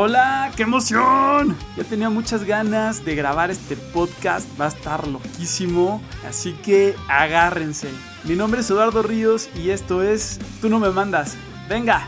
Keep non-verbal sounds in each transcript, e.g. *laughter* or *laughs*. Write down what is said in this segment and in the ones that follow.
Hola, qué emoción. Ya tenía muchas ganas de grabar este podcast, va a estar loquísimo, así que agárrense. Mi nombre es Eduardo Ríos y esto es Tú no me mandas. Venga.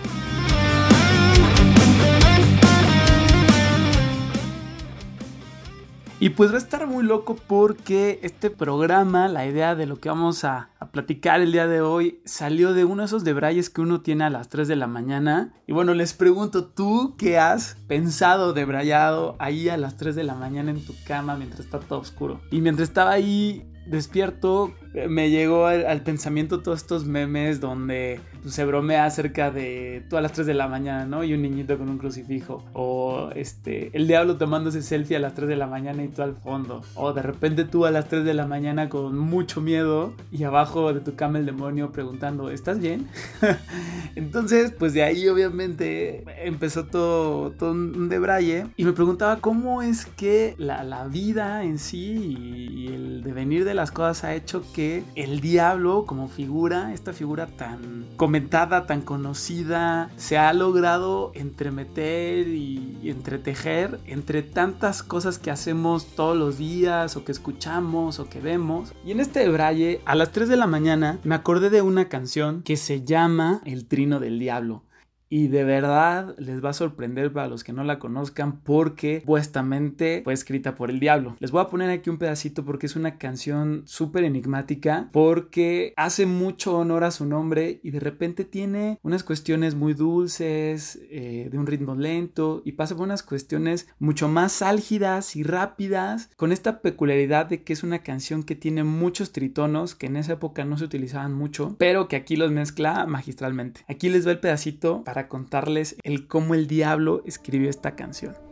Y pues va a estar muy loco porque este programa, la idea de lo que vamos a, platicar el día de hoy, salió de uno de esos debrayes que uno tiene a las 3 de la mañana. Y bueno, les pregunto, ¿tú qué has pensado debrayado ahí a las 3 de la mañana en tu cama mientras está todo oscuro? Y mientras estaba ahí despierto, me llegó al, pensamiento todos estos memes donde pues, se bromea acerca de tú a las 3 de la mañana, ¿no? Y un niñito con un crucifijo. O este, el diablo ese selfie a las 3 de la mañana y tú al fondo. O de repente tú a las 3 de la mañana con mucho miedo y abajo de tu cama el demonio preguntando, ¿estás bien? *laughs* Entonces, pues de ahí obviamente empezó todo, todo un debraye. Y me preguntaba cómo es que la, la vida en sí y el devenir de las cosas ha hecho que el diablo como figura, esta figura tan comentada, tan conocida, se ha logrado entremeter y, entretejer entre tantas cosas que hacemos todos los días o que escuchamos o que vemos. Y en este braille, a las 3 de la mañana, me acordé de una canción que se llama El Trino del Diablo y de verdad les va a sorprender para los que no la conozcan porque supuestamente fue escrita por el diablo. Les voy a poner aquí un pedacito porque es una canción súper enigmática porque hace mucho honor a su nombre y de repente tiene unas cuestiones muy dulces, eh, de un ritmo lento y pasa por unas cuestiones mucho más álgidas y rápidas con esta peculiaridad de que es una canción que tiene muchos tritonos que en esa época no se utilizaban mucho pero que aquí los mezcla magistralmente. Aquí les va el pedacito para contarles el cómo el diablo escribió esta canción.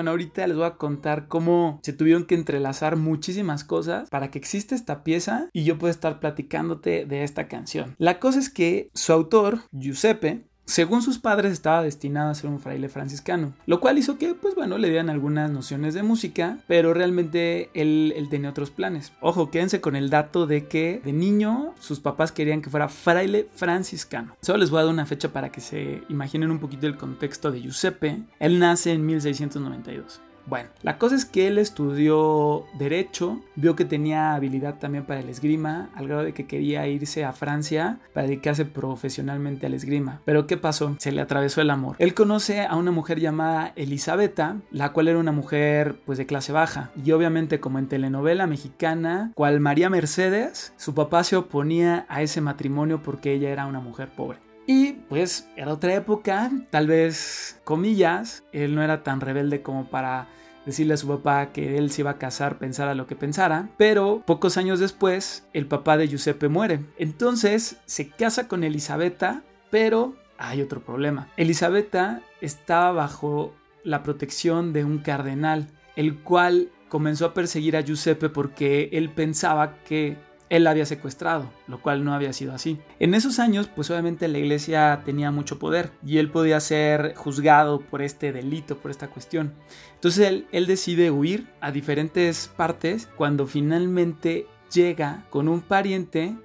Bueno, ahorita les voy a contar cómo se tuvieron que entrelazar muchísimas cosas para que exista esta pieza y yo pueda estar platicándote de esta canción. La cosa es que su autor, Giuseppe, según sus padres estaba destinado a ser un fraile franciscano, lo cual hizo que, pues bueno, le dieran algunas nociones de música, pero realmente él, él, tenía otros planes. Ojo, quédense con el dato de que de niño sus papás querían que fuera fraile franciscano. Solo les voy a dar una fecha para que se imaginen un poquito el contexto de Giuseppe. Él nace en 1692. Bueno, la cosa es que él estudió derecho, vio que tenía habilidad también para el esgrima, al grado de que quería irse a Francia para dedicarse profesionalmente al esgrima. Pero ¿qué pasó? Se le atravesó el amor. Él conoce a una mujer llamada Elisabetta, la cual era una mujer pues de clase baja. Y obviamente como en telenovela mexicana, cual María Mercedes, su papá se oponía a ese matrimonio porque ella era una mujer pobre. Y pues era otra época, tal vez comillas, él no era tan rebelde como para decirle a su papá que él se iba a casar, pensara lo que pensara, pero pocos años después el papá de Giuseppe muere. Entonces se casa con Elisabetta, pero hay otro problema. Elisabetta estaba bajo la protección de un cardenal, el cual comenzó a perseguir a Giuseppe porque él pensaba que él había secuestrado, lo cual no había sido así. En esos años, pues obviamente la iglesia tenía mucho poder y él podía ser juzgado por este delito, por esta cuestión. Entonces él, él decide huir a diferentes partes cuando finalmente llega con un pariente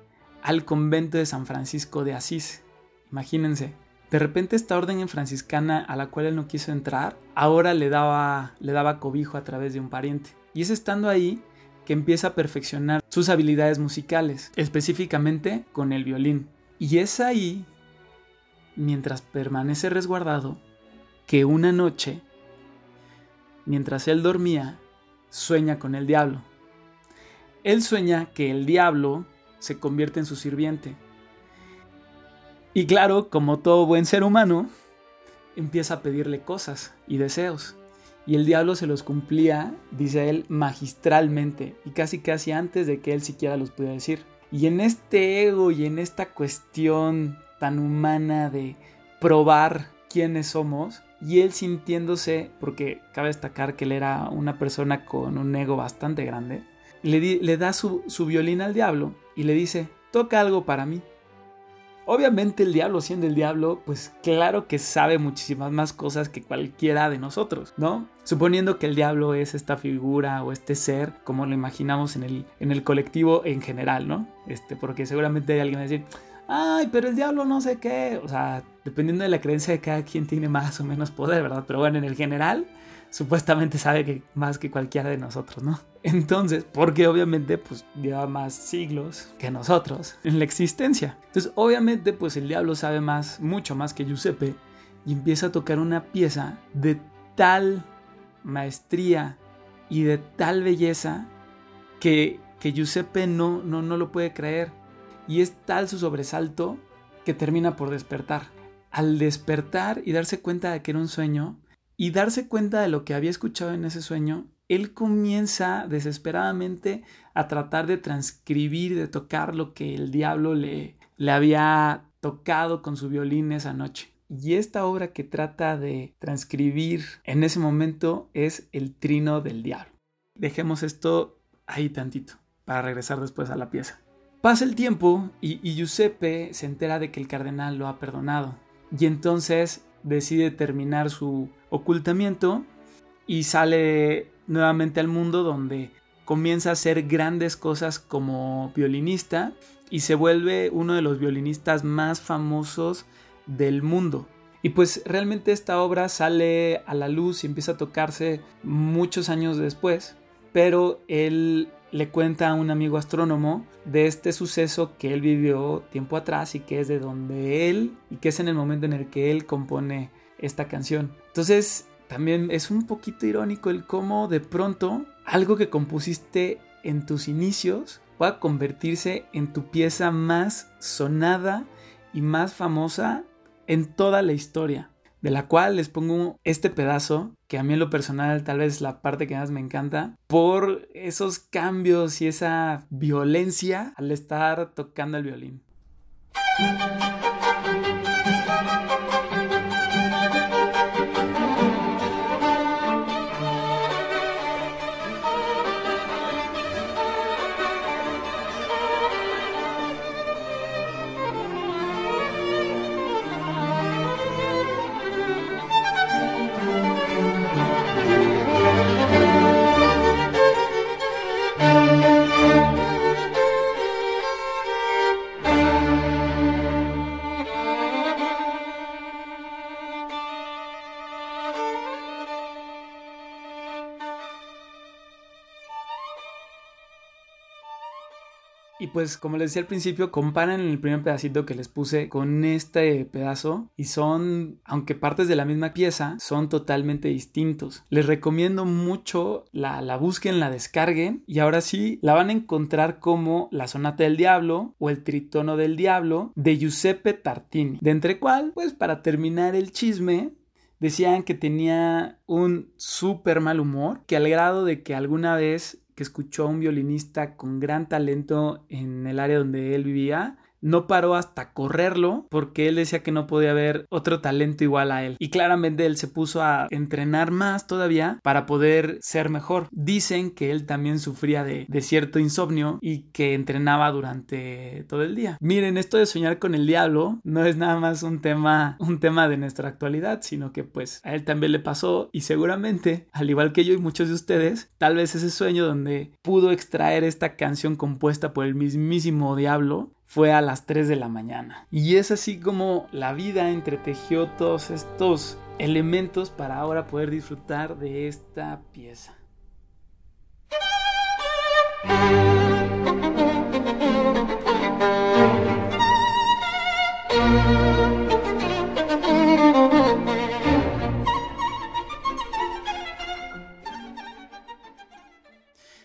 al convento de San Francisco de Asís. Imagínense, de repente esta orden en franciscana a la cual él no quiso entrar, ahora le daba, le daba cobijo a través de un pariente. Y es estando ahí que empieza a perfeccionar sus habilidades musicales, específicamente con el violín. Y es ahí, mientras permanece resguardado, que una noche, mientras él dormía, sueña con el diablo. Él sueña que el diablo se convierte en su sirviente. Y claro, como todo buen ser humano, empieza a pedirle cosas y deseos y el diablo se los cumplía, dice él, magistralmente y casi casi antes de que él siquiera los pudiera decir. Y en este ego y en esta cuestión tan humana de probar quiénes somos y él sintiéndose, porque cabe destacar que él era una persona con un ego bastante grande, le, le da su, su violín al diablo y le dice, toca algo para mí. Obviamente el diablo siendo el diablo, pues claro que sabe muchísimas más cosas que cualquiera de nosotros, ¿no? Suponiendo que el diablo es esta figura o este ser, como lo imaginamos en el, en el colectivo en general, ¿no? Este, porque seguramente hay alguien a decir, ay, pero el diablo no sé qué, o sea, dependiendo de la creencia de cada quien tiene más o menos poder, ¿verdad? Pero bueno, en el general, supuestamente sabe que más que cualquiera de nosotros, ¿no? Entonces, porque obviamente pues lleva más siglos que nosotros en la existencia. Entonces, obviamente pues el diablo sabe más, mucho más que Giuseppe y empieza a tocar una pieza de tal maestría y de tal belleza que, que Giuseppe no, no, no lo puede creer. Y es tal su sobresalto que termina por despertar. Al despertar y darse cuenta de que era un sueño, y darse cuenta de lo que había escuchado en ese sueño, él comienza desesperadamente a tratar de transcribir, de tocar lo que el diablo le, le había tocado con su violín esa noche. Y esta obra que trata de transcribir en ese momento es El Trino del Diablo. Dejemos esto ahí tantito para regresar después a la pieza. Pasa el tiempo y, y Giuseppe se entera de que el cardenal lo ha perdonado. Y entonces decide terminar su ocultamiento y sale nuevamente al mundo donde comienza a hacer grandes cosas como violinista y se vuelve uno de los violinistas más famosos del mundo. Y pues realmente esta obra sale a la luz y empieza a tocarse muchos años después, pero él le cuenta a un amigo astrónomo de este suceso que él vivió tiempo atrás y que es de donde él y que es en el momento en el que él compone esta canción. Entonces, también es un poquito irónico el cómo de pronto algo que compusiste en tus inicios pueda convertirse en tu pieza más sonada y más famosa en toda la historia. De la cual les pongo este pedazo, que a mí en lo personal tal vez la parte que más me encanta, por esos cambios y esa violencia al estar tocando el violín. Y pues como les decía al principio, comparan el primer pedacito que les puse con este pedazo y son, aunque partes de la misma pieza, son totalmente distintos. Les recomiendo mucho la, busquen, la descarguen y ahora sí la van a encontrar como La Sonata del Diablo o El Tritono del Diablo de Giuseppe Tartini. De entre cual, pues para terminar el chisme, decían que tenía un súper mal humor, que al grado de que alguna vez que escuchó a un violinista con gran talento en el área donde él vivía no paró hasta correrlo porque él decía que no podía haber otro talento igual a él. Y claramente él se puso a entrenar más todavía para poder ser mejor. Dicen que él también sufría de, cierto insomnio y que entrenaba durante todo el día. Miren, esto de soñar con el diablo no es nada más un tema, un tema de nuestra actualidad, sino que pues a él también le pasó y seguramente, al igual que yo y muchos de ustedes, tal vez ese sueño donde pudo extraer esta canción compuesta por el mismísimo diablo fue a las 3 de la mañana. Y es así como la vida entretejió todos estos elementos para ahora poder disfrutar de esta pieza.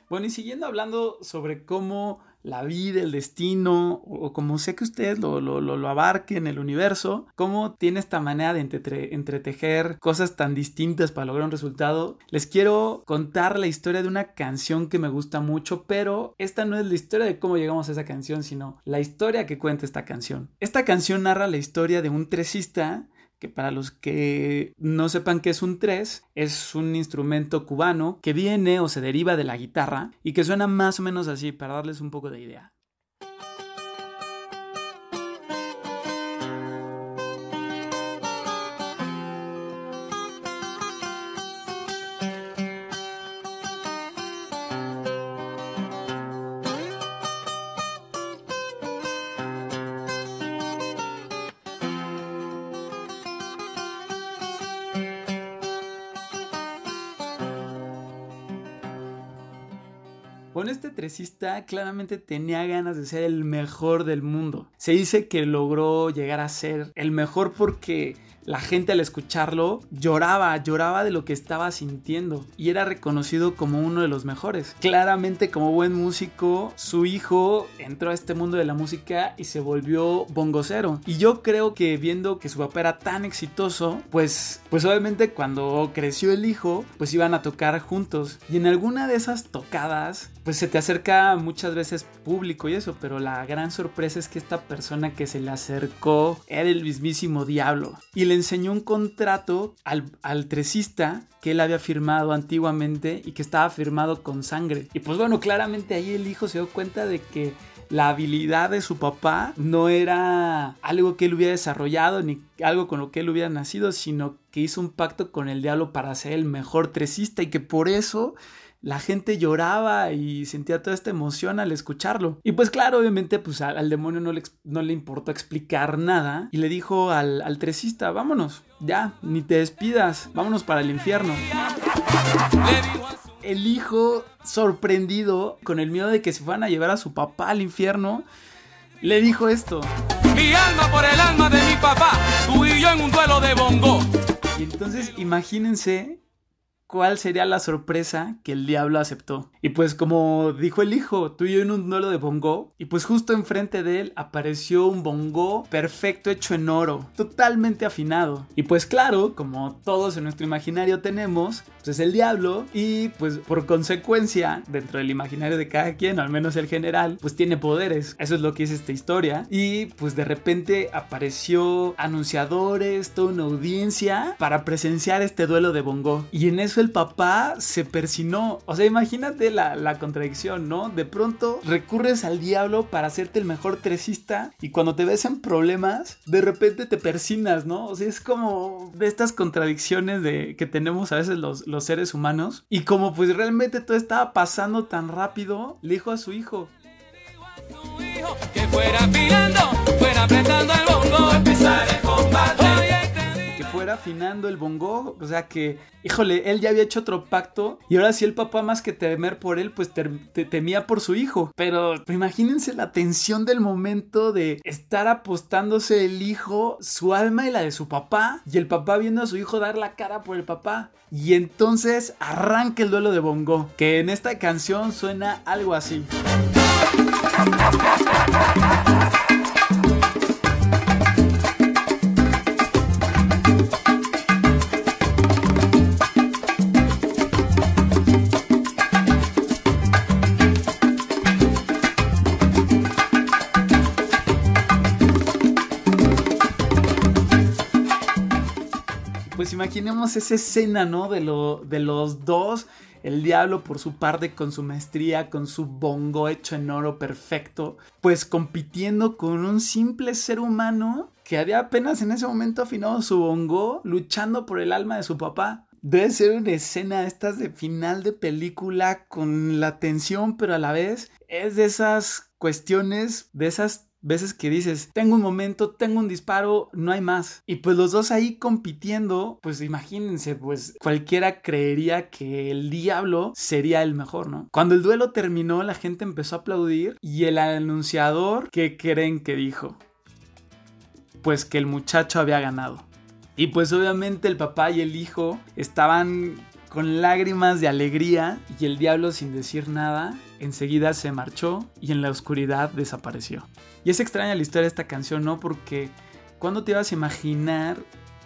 Bueno, y siguiendo hablando sobre cómo la vida, el destino, o como sé que ustedes lo, lo, lo, abarquen, el universo, cómo tiene esta manera de entretejer cosas tan distintas para lograr un resultado. Les quiero contar la historia de una canción que me gusta mucho, pero esta no es la historia de cómo llegamos a esa canción, sino la historia que cuenta esta canción. Esta canción narra la historia de un tresista que para los que no sepan qué es un tres, es un instrumento cubano que viene o se deriva de la guitarra y que suena más o menos así, para darles un poco de idea. Bueno, este tresista claramente tenía ganas de ser el mejor del mundo. Se dice que logró llegar a ser el mejor porque la gente al escucharlo lloraba, lloraba de lo que estaba sintiendo y era reconocido como uno de los mejores. Claramente como buen músico, su hijo entró a este mundo de la música y se volvió bongocero. Y yo creo que viendo que su papá era tan exitoso, pues, pues obviamente cuando creció el hijo, pues iban a tocar juntos. Y en alguna de esas tocadas, pues se te acerca muchas veces público y eso, pero la gran sorpresa es que esta persona que se le acercó era el mismísimo diablo. Y le enseñó un contrato al, al tresista que él había firmado antiguamente y que estaba firmado con sangre. Y pues bueno, claramente ahí el hijo se dio cuenta de que la habilidad de su papá no era algo que él hubiera desarrollado ni algo con lo que él hubiera nacido, sino que hizo un pacto con el diablo para ser el mejor tresista y que por eso la gente lloraba y sentía toda esta emoción al escucharlo. Y pues claro, obviamente pues al, demonio no le, no le, importó explicar nada y le dijo al, al tresista, vámonos, ya, ni te despidas, vámonos para el infierno. El hijo, sorprendido, con el miedo de que se fueran a llevar a su papá al infierno, le dijo esto. Mi alma por el alma de mi papá, tú y yo en un duelo de bongo. Y entonces imagínense cuál sería la sorpresa que el diablo aceptó. Y pues como dijo el hijo, tú y yo en un duelo de bongo, y pues justo enfrente de él apareció un bongo perfecto hecho en oro, totalmente afinado. Y pues claro, como todos en nuestro imaginario tenemos, pues es el diablo y pues por consecuencia, dentro del imaginario de cada quien, al menos el general, pues tiene poderes. Eso es lo que es esta historia. Y pues de repente apareció anunciadores, toda una audiencia para presenciar este duelo de bongo. Y en eso el papá se persinó. O sea, imagínate la, la, contradicción, ¿no? De pronto recurres al diablo para hacerte el mejor tresista y cuando te ves en problemas, de repente te persinas, ¿no? O sea, es como de estas contradicciones de, que tenemos a veces los, los seres humanos. Y como pues realmente todo estaba pasando tan rápido, le dijo a su hijo. Que fuera afilando, fuera apretando el bongo, empezar el afinando el bongo. O sea que, híjole, él ya había hecho otro pacto. Y ahora sí el papá más que temer por él, pues temía por su hijo. Pero imagínense la tensión del momento de estar apostándose el hijo, su alma y la de su papá. Y el papá viendo a su hijo dar la cara por el papá. Y entonces arranca el duelo de bongo. Que en esta canción suena algo así. Imaginemos esa escena, ¿no? De, lo, de los dos. El diablo por su parte con su maestría, con su bongo hecho en oro perfecto, pues compitiendo con un simple ser humano que había apenas en ese momento afinado su bongo, luchando por el alma de su papá. Debe ser una escena estas de final de película con la tensión, pero a la vez es de esas cuestiones, de esas veces que dices, tengo un momento, tengo un disparo, no hay más. Y pues los dos ahí compitiendo, pues imagínense, pues cualquiera creería que el diablo sería el mejor, ¿no? Cuando el duelo terminó, la gente empezó a aplaudir y el anunciador, ¿qué creen que dijo? Pues que el muchacho había ganado. Y pues obviamente el papá y el hijo estaban con lágrimas de alegría y el diablo sin decir nada enseguida se marchó y en la oscuridad desapareció. Y es extraña la historia de esta canción, ¿no? Porque ¿cuándo te ibas a imaginar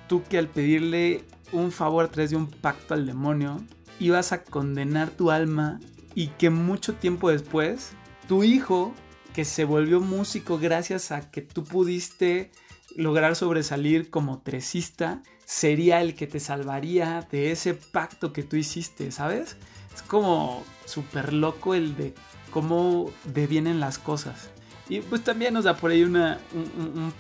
tú que al pedirle un favor a través de un pacto al demonio, ibas a condenar tu alma y que mucho tiempo después, tu hijo, que se volvió músico gracias a que tú pudiste lograr sobresalir como tresista sería el que te salvaría de ese pacto que tú hiciste, ¿sabes? Es como súper loco el de cómo devienen las cosas. Y pues también nos da por ahí una,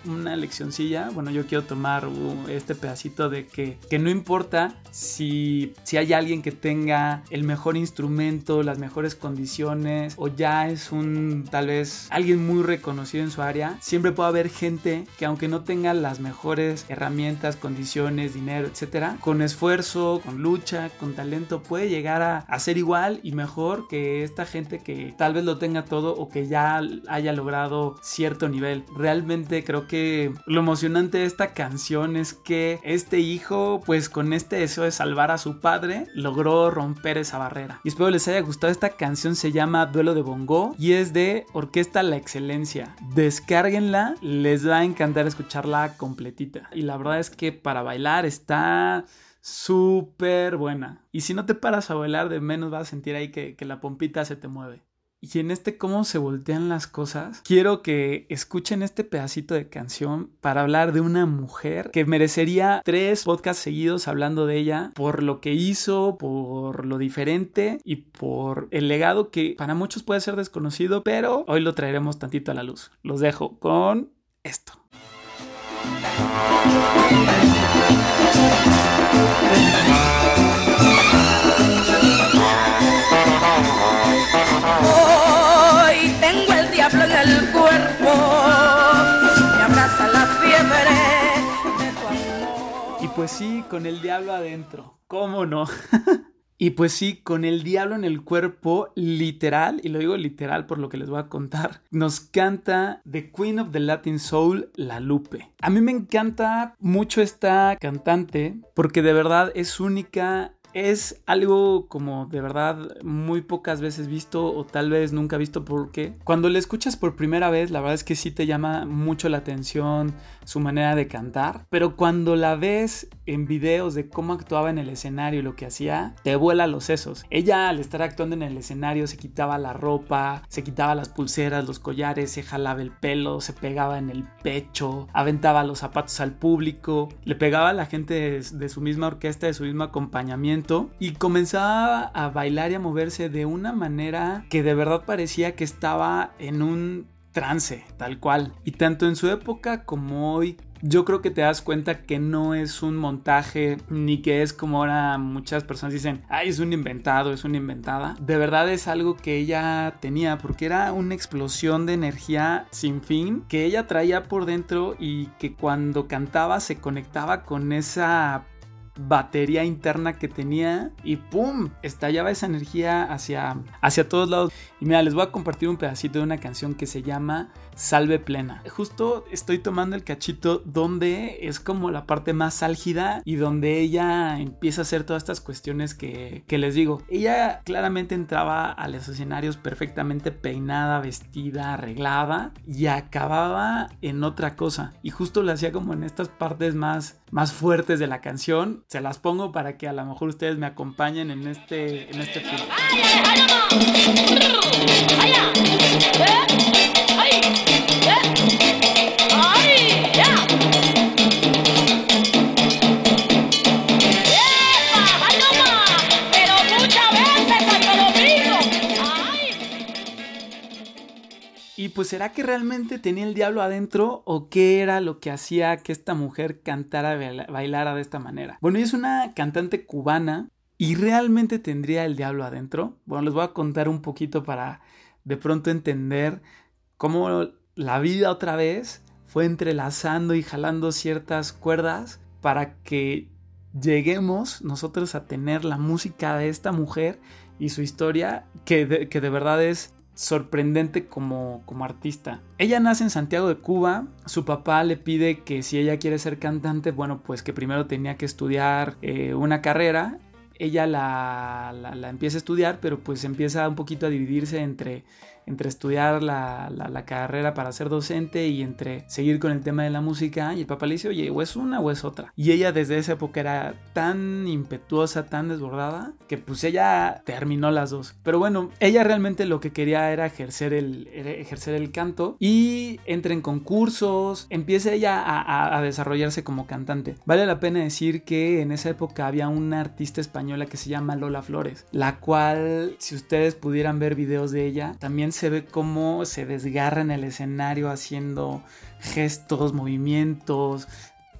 una leccioncilla. Bueno, yo quiero tomar este pedacito de que, que no importa si, si hay alguien que tenga el mejor instrumento, las mejores condiciones, o ya es un tal vez alguien muy reconocido en su área, siempre puede haber gente que aunque no tenga las mejores herramientas, condiciones, dinero, etcétera, con esfuerzo, con lucha, con talento, puede llegar a, a ser igual y mejor que esta gente que tal vez lo tenga todo o que ya haya logrado cierto nivel. Realmente creo que lo emocionante de esta canción es que este hijo, pues con este deseo de salvar a su padre, logró romper esa barrera. Y espero les haya gustado esta canción, se llama Duelo de Bongo y es de Orquesta La Excelencia. Descárguenla, les va a encantar escucharla completita. Y la verdad es que para bailar está súper buena. Y si no te paras a bailar, de menos vas a sentir ahí que, que la pompita se te mueve. Y en este cómo se voltean las cosas, quiero que escuchen este pedacito de canción para hablar de una mujer que merecería tres podcasts seguidos hablando de ella por lo que hizo, por lo diferente y por el legado que para muchos puede ser desconocido, pero hoy lo traeremos tantito a la luz. Los dejo con esto. Pues sí, con el diablo adentro, ¿cómo no? *laughs* Y pues sí, con el diablo en el cuerpo, literal, y lo digo literal por lo que les voy a contar, nos canta The Queen of the Latin Soul, La Lupe. A mí me encanta mucho esta cantante porque de verdad es única es algo como de verdad muy pocas veces visto o tal vez nunca visto porque cuando le escuchas por primera vez la verdad es que sí te llama mucho la atención su manera de cantar, pero cuando la ves en videos de cómo actuaba en el escenario y lo que hacía, te vuela los sesos. Ella al estar actuando en el escenario se quitaba la ropa, se quitaba las pulseras, los collares, se jalaba el pelo, se pegaba en el pecho, aventaba los zapatos al público, le pegaba a la gente de, de su misma orquesta, de su mismo acompañamiento y comenzaba a bailar y a moverse de una manera que de verdad parecía que estaba en un trance, tal cual. Y tanto en su época como hoy, yo creo que te das cuenta que no es un montaje ni que es como ahora muchas personas dicen, ay, es un inventado, es una inventada. De verdad es algo que ella tenía porque era una explosión de energía sin fin que ella traía por dentro y que cuando cantaba se conectaba con esa batería interna que tenía y ¡pum! estallaba esa energía hacia, hacia todos lados. Y mira, les voy a compartir un pedacito de una canción que se llama Salve Plena. Justo estoy tomando el cachito donde es como la parte más álgida y donde ella empieza a hacer todas estas cuestiones que, que les digo. Ella claramente entraba a los escenarios perfectamente peinada, vestida, arreglada y acababa en otra cosa. Y justo lo hacía como en estas partes más, más fuertes de la canción. Se las pongo para que a lo mejor ustedes me acompañen en este, en este film. Y pues será que realmente tenía el diablo adentro o qué era lo que hacía que esta mujer cantara, bailara de esta manera. Bueno, es una cantante cubana y realmente tendría el diablo adentro. Bueno, les voy a contar un poquito para de pronto entender cómo la vida otra vez fue entrelazando y jalando ciertas cuerdas para que lleguemos nosotros a tener la música de esta mujer y su historia que de, que de verdad es sorprendente como, como, artista. Ella nace en Santiago de Cuba, su papá le pide que si ella quiere ser cantante, bueno, pues que primero tenía que estudiar eh, una carrera. Ella la, la, la, empieza a estudiar, pero pues empieza un poquito a dividirse entre entre estudiar la, la, carrera para ser docente y entre seguir con el tema de la música. Y el papá le dice, oye, o es una o es otra. Y ella desde esa época era tan impetuosa, tan desbordada, que pues ella terminó las dos. Pero bueno, ella realmente lo que quería era ejercer el, ejercer el canto y entra en concursos, empieza ella a, a desarrollarse como cantante. Vale la pena decir que en esa época había una artista española que se llama Lola Flores, la cual, si ustedes pudieran ver videos de ella, también se ve cómo se desgarra en el escenario haciendo gestos, movimientos,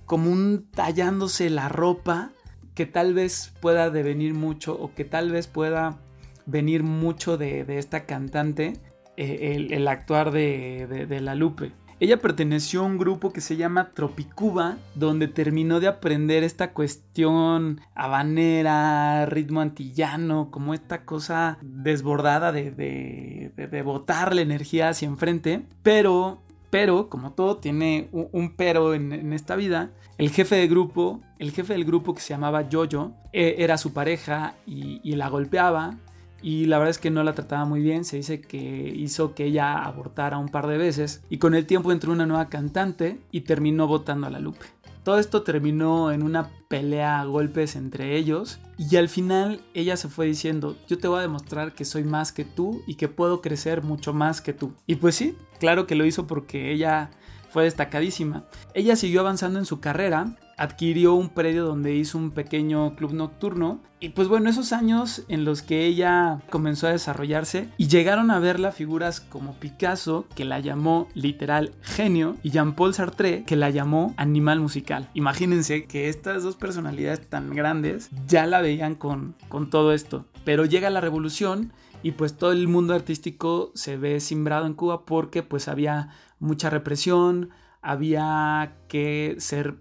como un tallándose la ropa que tal vez pueda devenir mucho o que tal vez pueda venir mucho de, esta cantante, eh, el, actuar de, de la Lupe. Ella perteneció a un grupo que se llama Tropicuba, donde terminó de aprender esta cuestión habanera, ritmo antillano, como esta cosa desbordada de, de, botar la energía hacia enfrente. Pero, pero, como todo tiene un, pero en, esta vida, el jefe de grupo, el jefe del grupo que se llamaba Jojo, eh, era su pareja y la golpeaba y la verdad es que no la trataba muy bien, se dice que hizo que ella abortara un par de veces y con el tiempo entró una nueva cantante y terminó votando a la Lupe. Todo esto terminó en una pelea a golpes entre ellos y al final ella se fue diciendo, yo te voy a demostrar que soy más que tú y que puedo crecer mucho más que tú. Y pues sí, claro que lo hizo porque ella fue destacadísima. Ella siguió avanzando en su carrera adquirió un predio donde hizo un pequeño club nocturno. Y pues bueno, esos años en los que ella comenzó a desarrollarse y llegaron a verla figuras como Picasso, que la llamó literal genio, y Jean-Paul Sartre, que la llamó animal musical. Imagínense que estas dos personalidades tan grandes ya la veían con, con todo esto. Pero llega la revolución y pues todo el mundo artístico se ve simbrado en Cuba porque pues había mucha represión, había que ser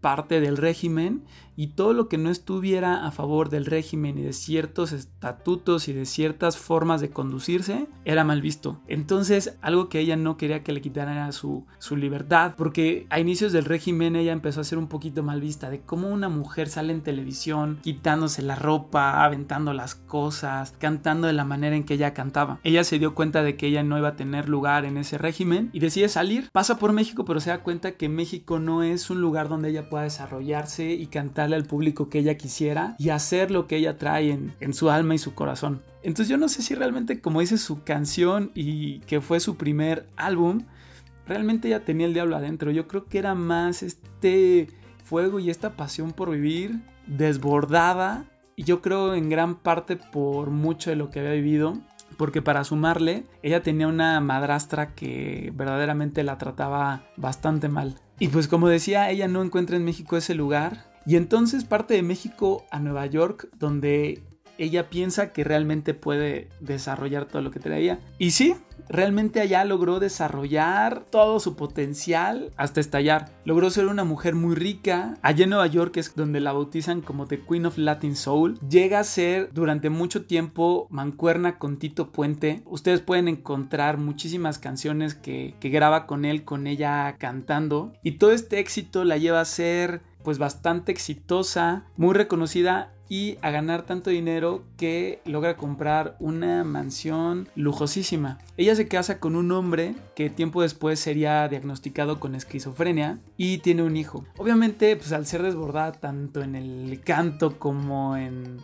parte del régimen y todo lo que no estuviera a favor del régimen y de ciertos estatutos y de ciertas formas de conducirse era mal visto. Entonces, algo que ella no quería que le quitaran era su, su libertad, porque a inicios del régimen ella empezó a ser un poquito mal vista de cómo una mujer sale en televisión quitándose la ropa, aventando las cosas, cantando de la manera en que ella cantaba. Ella se dio cuenta de que ella no iba a tener lugar en ese régimen y decide salir. Pasa por México, pero se da cuenta que México no es un lugar donde ella pueda desarrollarse y cantar al público que ella quisiera y hacer lo que ella trae en, su alma y su corazón. Entonces yo no sé si realmente como dice su canción y que fue su primer álbum, realmente ella tenía el diablo adentro. Yo creo que era más este fuego y esta pasión por vivir desbordada y yo creo en gran parte por mucho de lo que había vivido. Porque para sumarle, ella tenía una madrastra que verdaderamente la trataba bastante mal. Y pues como decía, ella no encuentra en México ese lugar. Y entonces parte de México a Nueva York, donde ella piensa que realmente puede desarrollar todo lo que traía. Y sí, realmente allá logró desarrollar todo su potencial hasta estallar. Logró ser una mujer muy rica. Allá en Nueva York es donde la bautizan como The Queen of Latin Soul. Llega a ser durante mucho tiempo mancuerna con Tito Puente. Ustedes pueden encontrar muchísimas canciones que, que graba con él, con ella cantando. Y todo este éxito la lleva a ser pues bastante exitosa, muy reconocida y a ganar tanto dinero que logra comprar una mansión lujosísima. Ella se casa con un hombre que tiempo después sería diagnosticado con esquizofrenia y tiene un hijo. Obviamente, pues al ser desbordada tanto en el canto como en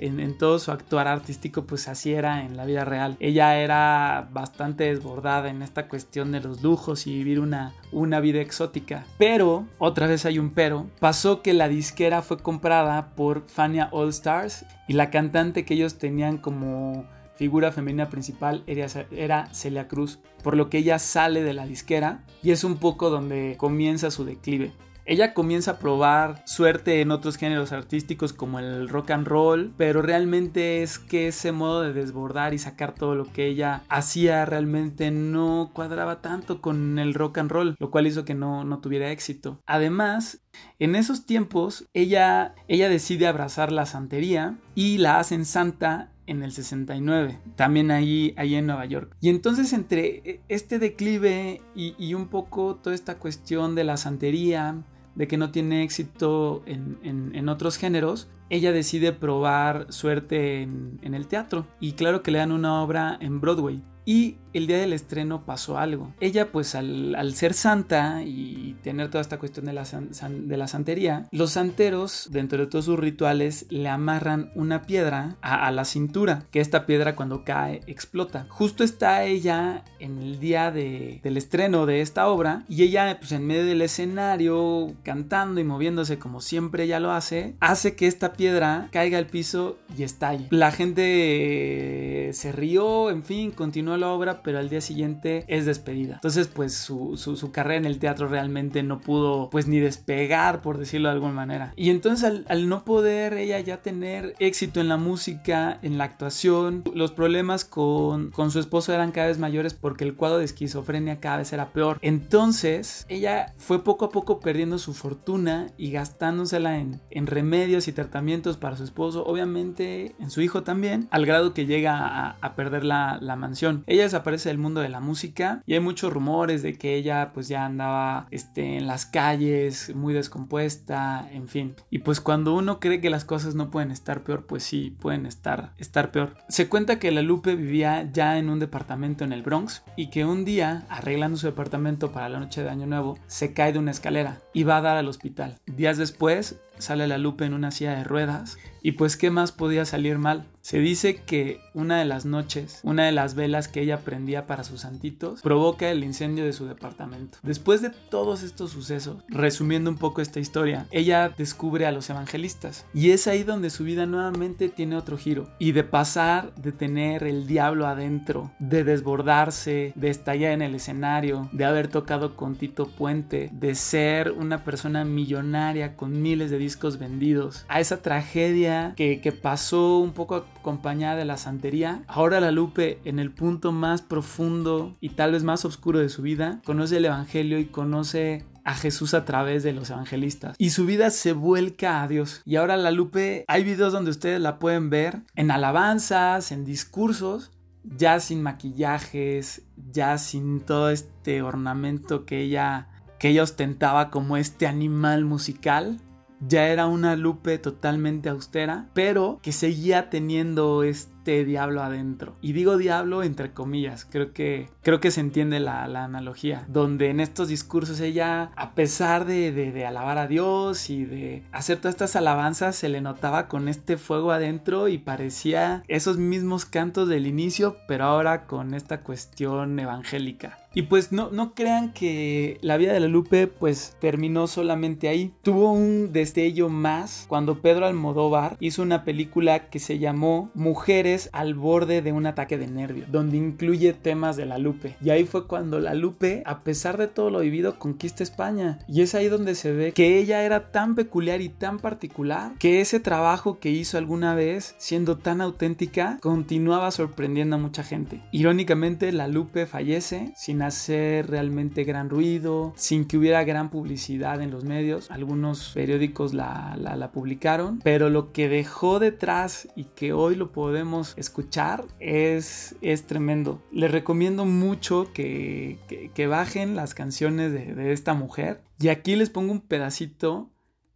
en, todo su actuar artístico, pues así era en la vida real. Ella era bastante desbordada en esta cuestión de los lujos y vivir una, una vida exótica. Pero, otra vez hay un pero, pasó que la disquera fue comprada por Fania All Stars y la cantante que ellos tenían como figura femenina principal era, Celia Cruz, por lo que ella sale de la disquera y es un poco donde comienza su declive. Ella comienza a probar suerte en otros géneros artísticos como el rock and roll, pero realmente es que ese modo de desbordar y sacar todo lo que ella hacía realmente no cuadraba tanto con el rock and roll, lo cual hizo que no, no tuviera éxito. Además, en esos tiempos, ella, ella decide abrazar la santería y la hacen santa en el 69, también ahí, ahí en Nueva York. Y entonces entre este declive y, y un poco toda esta cuestión de la santería, de que no tiene éxito en, otros géneros, ella decide probar suerte en, el teatro. Y claro que le dan una obra en Broadway. Y el día del estreno pasó algo. Ella pues al, ser santa y tener toda esta cuestión de la, santería, los santeros dentro de todos sus rituales le amarran una piedra a, la cintura, que esta piedra cuando cae explota. Justo está ella en el día de, del estreno de esta obra y ella pues en medio del escenario cantando y moviéndose como siempre ella lo hace, hace que esta piedra caiga al piso y estalle. La gente se rió, en fin, continuó la obra, pero al día siguiente es despedida. Entonces, pues su, su, carrera en el teatro realmente no pudo, pues ni despegar, por decirlo de alguna manera. Y entonces al, no poder ella ya tener éxito en la música, en la actuación, los problemas con, con su esposo eran cada vez mayores porque el cuadro de esquizofrenia cada vez era peor. Entonces, ella fue poco a poco perdiendo su fortuna y gastándosela en, en remedios y tratamientos para su esposo, obviamente en su hijo también, al grado que llega a, a perder la, la mansión. Ella desaparece del mundo de la música y hay muchos rumores de que ella pues ya andaba este, en las calles muy descompuesta, en fin. Y pues cuando uno cree que las cosas no pueden estar peor, pues sí, pueden estar, estar peor. Se cuenta que la Lupe vivía ya en un departamento en el Bronx y que un día, arreglando su departamento para la noche de Año Nuevo, se cae de una escalera y va a dar al hospital. Días después, sale la Lupe en una silla de ruedas y pues qué más podía salir mal. Se dice que una de las noches, una de las velas que ella prendía para sus santitos, provoca el incendio de su departamento. Después de todos estos sucesos, resumiendo un poco esta historia, ella descubre a los evangelistas. Y es ahí donde su vida nuevamente tiene otro giro. Y de pasar de tener el diablo adentro, de desbordarse, de estallar en el escenario, de haber tocado con Tito Puente, de ser una persona millonaria con miles de vendidos, a esa tragedia que, que pasó un poco acompañada de la santería, ahora la Lupe en el punto más profundo y tal vez más oscuro de su vida, conoce el Evangelio y conoce a Jesús a través de los evangelistas. Y su vida se vuelca a Dios. Y ahora la Lupe, hay videos donde ustedes la pueden ver en alabanzas, en discursos, ya sin maquillajes, ya sin todo este ornamento que ella que ella ostentaba como este animal musical ya era una Lupe totalmente austera, pero que seguía teniendo este diablo adentro. Y digo diablo entre comillas, creo que, creo que se entiende la, analogía, donde en estos discursos ella, a pesar de, de, alabar a Dios y de hacer todas estas alabanzas, se le notaba con este fuego adentro y parecía esos mismos cantos del inicio, pero ahora con esta cuestión evangélica. Y pues no, no crean que la vida de la Lupe pues terminó solamente ahí. Tuvo un destello más cuando Pedro Almodóvar hizo una película que se llamó Mujeres al borde de un ataque de nervio, donde incluye temas de la Lupe. Y ahí fue cuando la Lupe, a pesar de todo lo vivido, conquista España. Y es ahí donde se ve que ella era tan peculiar y tan particular que ese trabajo que hizo alguna vez, siendo tan auténtica, continuaba sorprendiendo a mucha gente. Irónicamente, la Lupe fallece sin hacer realmente gran ruido, sin que hubiera gran publicidad en los medios. Algunos periódicos la, la, publicaron, pero lo que dejó detrás y que hoy lo podemos escuchar es, es tremendo. Les recomiendo mucho que, que, bajen las canciones de, de esta mujer. Y aquí les pongo un pedacito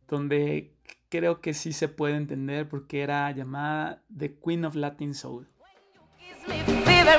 donde creo que sí se puede entender porque era llamada The Queen of Latin Soul. Fever,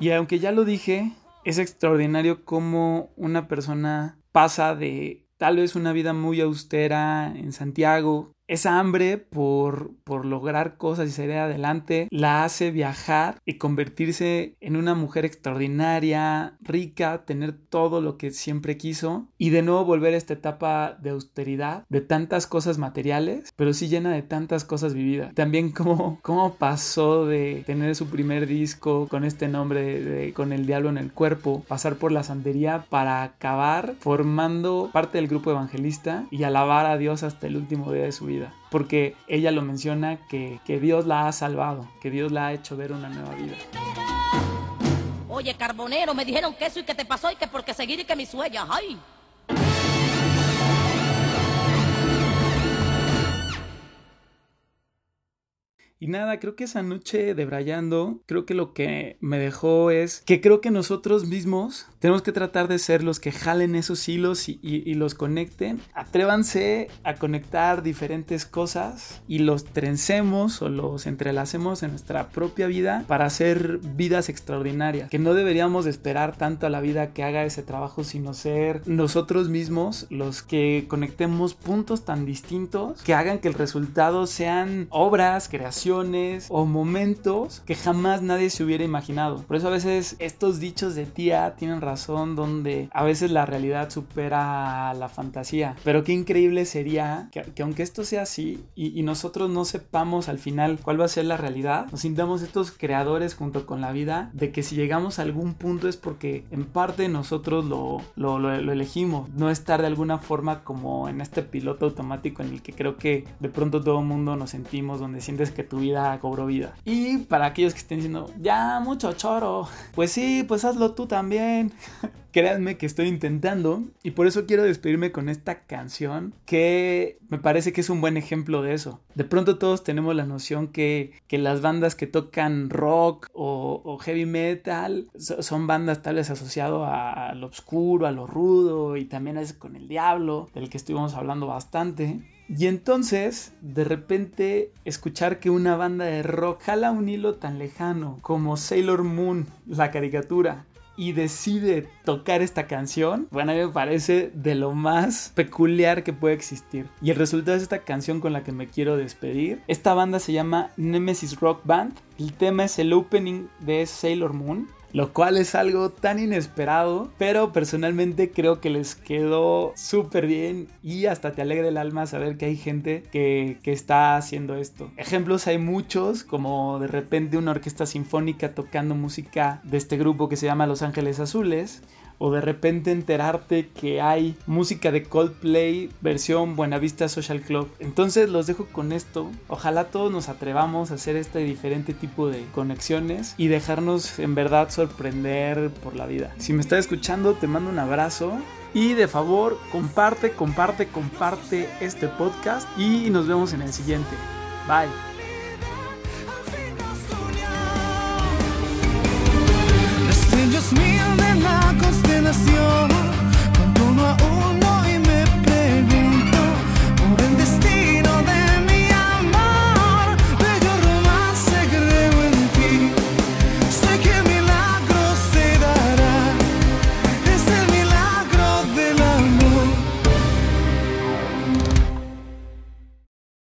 Y aunque ya lo dije, es extraordinario cómo una persona pasa de tal vez una vida muy austera en Santiago, esa hambre por, por lograr cosas y salir adelante la hace viajar y convertirse en una mujer extraordinaria, rica, tener todo lo que siempre quiso y de nuevo volver a esta etapa de austeridad, de tantas cosas materiales, pero sí llena de tantas cosas vividas. También cómo, cómo pasó de tener su primer disco con este nombre de, con el diablo en el cuerpo, pasar por la santería para acabar formando parte del grupo evangelista y alabar a Dios hasta el último día de su vida porque ella lo menciona que, que Dios la ha salvado, que Dios la ha hecho ver una nueva vida. Oye, carbonero, me dijeron que eso y que te pasó y que porque seguir y que mis huellas, ay. Y nada, creo que esa noche de Brayando, creo que lo que me dejó es que creo que nosotros mismos tenemos que tratar de ser los que jalen esos hilos y, y los conecten. Atrévanse a conectar diferentes cosas y los trencemos o los entrelacemos en nuestra propia vida para hacer vidas extraordinarias. Que no deberíamos esperar tanto a la vida que haga ese trabajo, sino ser nosotros mismos los que conectemos puntos tan distintos que hagan que el resultado sean obras, creaciones o momentos que jamás nadie se hubiera imaginado. Por eso a veces estos dichos de tía tienen razón donde a veces la realidad supera la fantasía. Pero qué increíble sería que, aunque esto sea así y, y nosotros no sepamos al final cuál va a ser la realidad, nos sintamos estos creadores junto con la vida de que si llegamos a algún punto es porque en parte nosotros lo, lo, lo, lo elegimos, no estar de alguna forma como en este piloto automático en el que creo que de pronto todo mundo nos sentimos, donde sientes que tu vida vida. Y para aquellos que estén diciendo, ya mucho choro, pues sí, pues hazlo tú también. *laughs* Créanme que estoy intentando y por eso quiero despedirme con esta canción que me parece que es un buen ejemplo de eso. De pronto todos tenemos la noción que, que las bandas que tocan rock o, heavy metal son bandas tal vez asociado a, a lo oscuro, a lo rudo y también es con el diablo, del que estuvimos hablando bastante. Y entonces, de repente, escuchar que una banda de rock jala un hilo tan lejano como Sailor Moon, la caricatura, y decide tocar esta canción, bueno, a mí me parece de lo más peculiar que puede existir. Y el resultado es esta canción con la que me quiero despedir. Esta banda se llama Nemesis Rock Band. El tema es el opening de Sailor Moon lo cual es algo tan inesperado, pero personalmente creo que les quedó súper bien y hasta te alegra el alma saber que hay gente que, que, está haciendo esto. Ejemplos hay muchos, como de repente una orquesta sinfónica tocando música de este grupo que se llama Los Ángeles Azules, o de repente enterarte que hay música de Coldplay versión Buenavista Social Club. Entonces los dejo con esto. Ojalá todos nos atrevamos a hacer este diferente tipo de conexiones y dejarnos en verdad sorprender por la vida. Si me estás escuchando, te mando un abrazo. Y de favor, comparte, comparte, comparte este podcast y nos vemos en el siguiente. Bye. una constelación cuando uno aún